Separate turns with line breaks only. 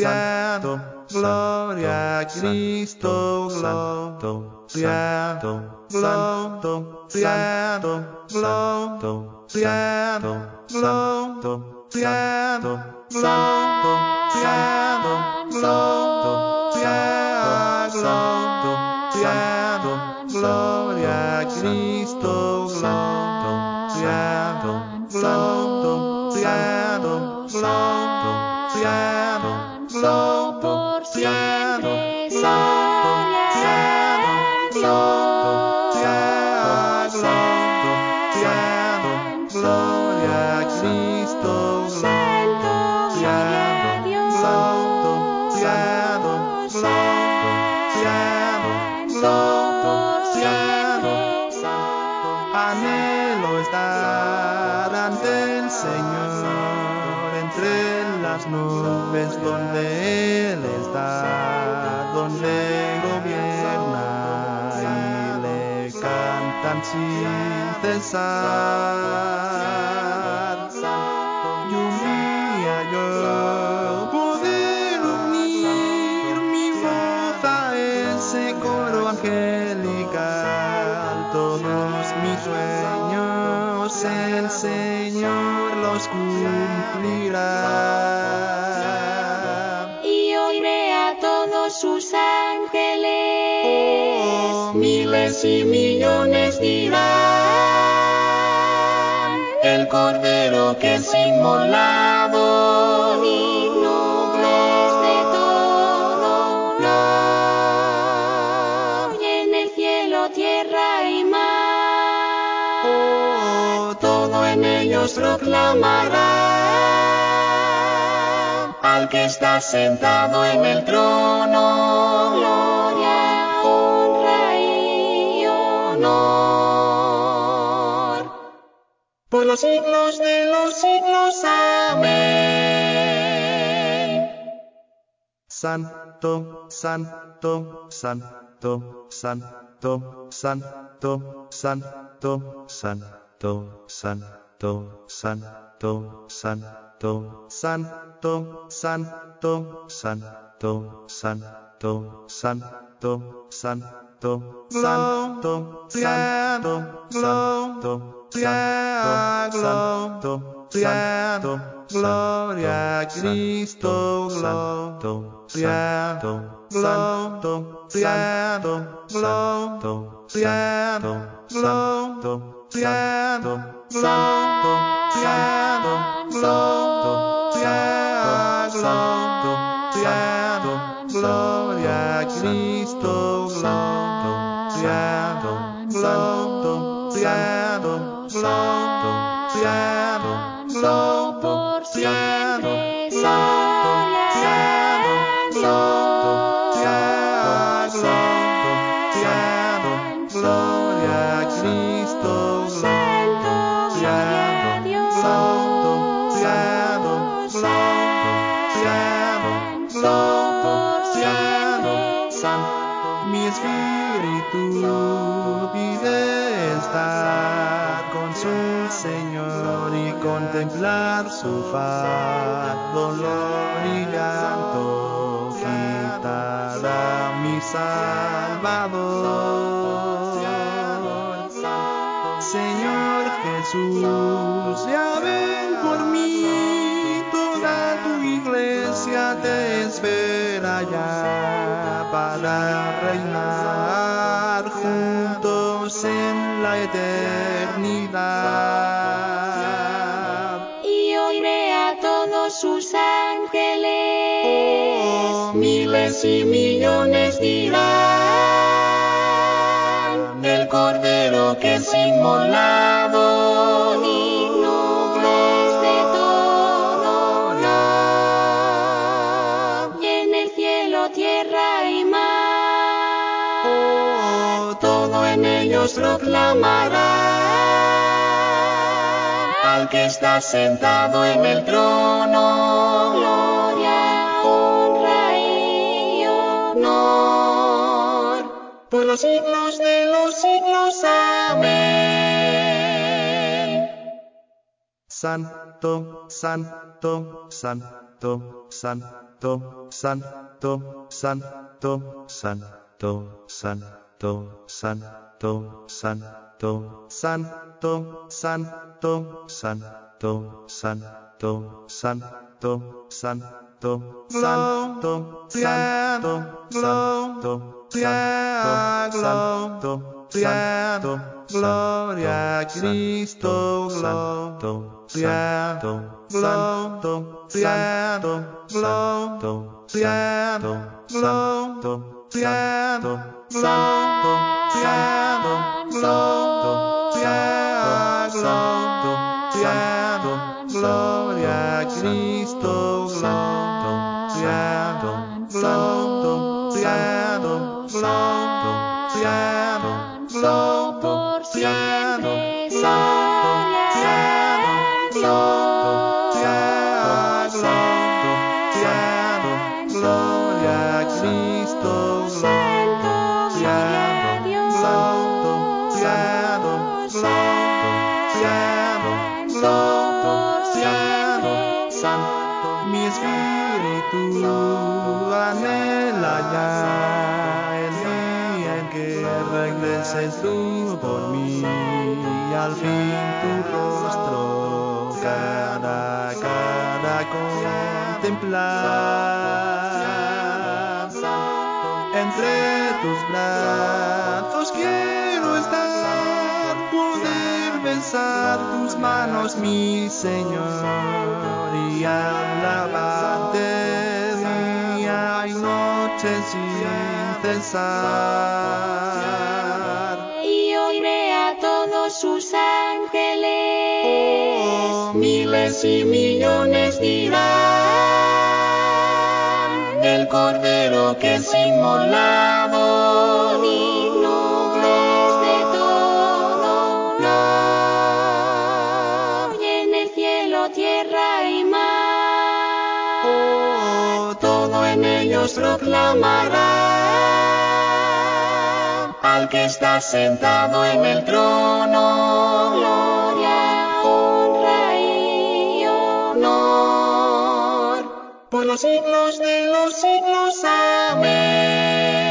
Santo, Gloria a Cristo, Santo, Santo, Santo, Santo, Santo, Santo, Santo, Santo, Santo, Santo, Santo, Santo, Santo, Santo, Gloria a Cristo, donde Él está, donde gobierna y le cantan sin cesar. Y un día yo poder unir mi voz a ese coro angelical. Todos mis sueños el Señor los cumplirá.
Sus ángeles,
Oh,
miles y millones dirán, el cordero que es inmolado, digno de todo honor, y en el cielo, tierra y mar,
Oh,
todo en ellos proclamará al que está sentado en el trono. Gloria, honra y honor. Por los siglos de los siglos. Amén.
Santo, Santo, Santo, Santo, Santo, Santo, Santo, Santo, Santo, Santo, Santo, Santo, Santo, Santo, Santo, Santo, Santo, Santo, Santo, Santo, Santo, Gloria a Cristo, Santo, Santo, Santo, Santo, Santo, Santo, Santo, Santo, Santo, Santo, Santo, Song. Don't. Espíritu estar con su Señor y contemplar su faz, dolor y llanto, quitará mi Salvador. Señor Jesús, ya ven por mí, toda tu iglesia te espera ya reinar juntos en la eternidad.
y oiré a todos sus ángeles,
Oh,
miles y millones dirán, el cordero que es inmolado, en ellos proclamará.
Al que está sentado en el trono,
gloria, honra y honor.
Por los siglos de los siglos, amén. Santo, santo, santo, santo, santo, santo, santo. santo. Santo, Santo, santo, santo, santo, santo, santo, santo, santo, santo, santo, santo, santo, Santo, Santo, Santo, gloria a Cristo, santo, santo, santo, santo, santo, santo, santo, santo, santo, santo, regreses tú por mí y al fin tu rostro cara a cara contemplar entre tus brazos quiero estar, poder besar tus manos, mi Señor, y alabarte día y noche sin cesar.
Sus ángeles.
Oh, miles y millones dirán el cordero que es inmolado,
Digno es de todo honor. Y en el cielo, tierra y mar.
Oh, todo en ellos proclamará al que está sentado en el trono.
Gloria, honra y honor.
por los siglos de los siglos. Amén.